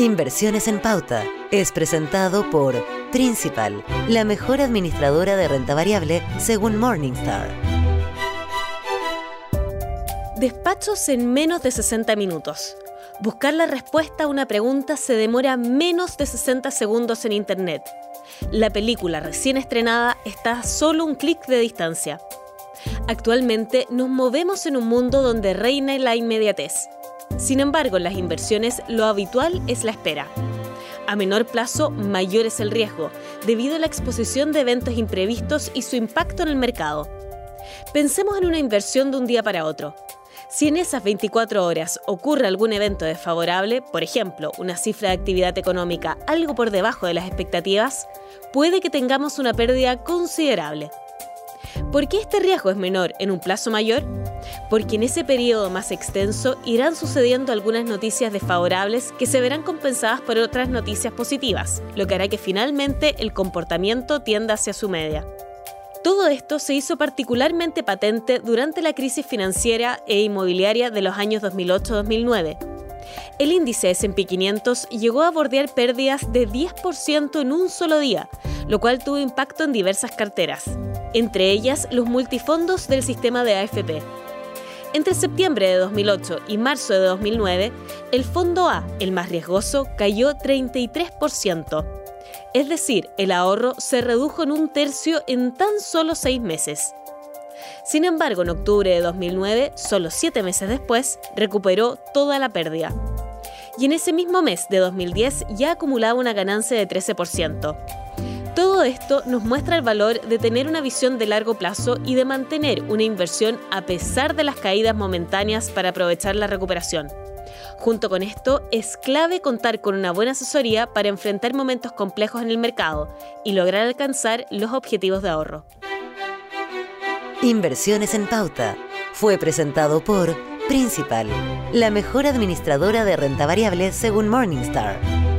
Inversiones en Pauta es presentado por Principal, la mejor administradora de renta variable según Morningstar. Despachos en menos de 60 minutos. Buscar la respuesta a una pregunta se demora menos de 60 segundos en Internet. La película recién estrenada está a solo un clic de distancia. Actualmente nos movemos en un mundo donde reina la inmediatez. Sin embargo, en las inversiones lo habitual es la espera. A menor plazo, mayor es el riesgo, debido a la exposición de eventos imprevistos y su impacto en el mercado. Pensemos en una inversión de un día para otro. Si en esas 24 horas ocurre algún evento desfavorable, por ejemplo, una cifra de actividad económica algo por debajo de las expectativas, puede que tengamos una pérdida considerable. ¿Por qué este riesgo es menor en un plazo mayor? Porque en ese periodo más extenso irán sucediendo algunas noticias desfavorables que se verán compensadas por otras noticias positivas, lo que hará que finalmente el comportamiento tienda hacia su media. Todo esto se hizo particularmente patente durante la crisis financiera e inmobiliaria de los años 2008-2009. El índice S&P 500 llegó a bordear pérdidas de 10% en un solo día, lo cual tuvo impacto en diversas carteras, entre ellas los multifondos del sistema de AFP. Entre septiembre de 2008 y marzo de 2009, el fondo A, el más riesgoso, cayó 33%. Es decir, el ahorro se redujo en un tercio en tan solo seis meses. Sin embargo, en octubre de 2009, solo siete meses después, recuperó toda la pérdida. Y en ese mismo mes de 2010 ya acumulaba una ganancia de 13%. Todo esto nos muestra el valor de tener una visión de largo plazo y de mantener una inversión a pesar de las caídas momentáneas para aprovechar la recuperación. Junto con esto, es clave contar con una buena asesoría para enfrentar momentos complejos en el mercado y lograr alcanzar los objetivos de ahorro. Inversiones en Pauta fue presentado por Principal, la mejor administradora de renta variable según Morningstar.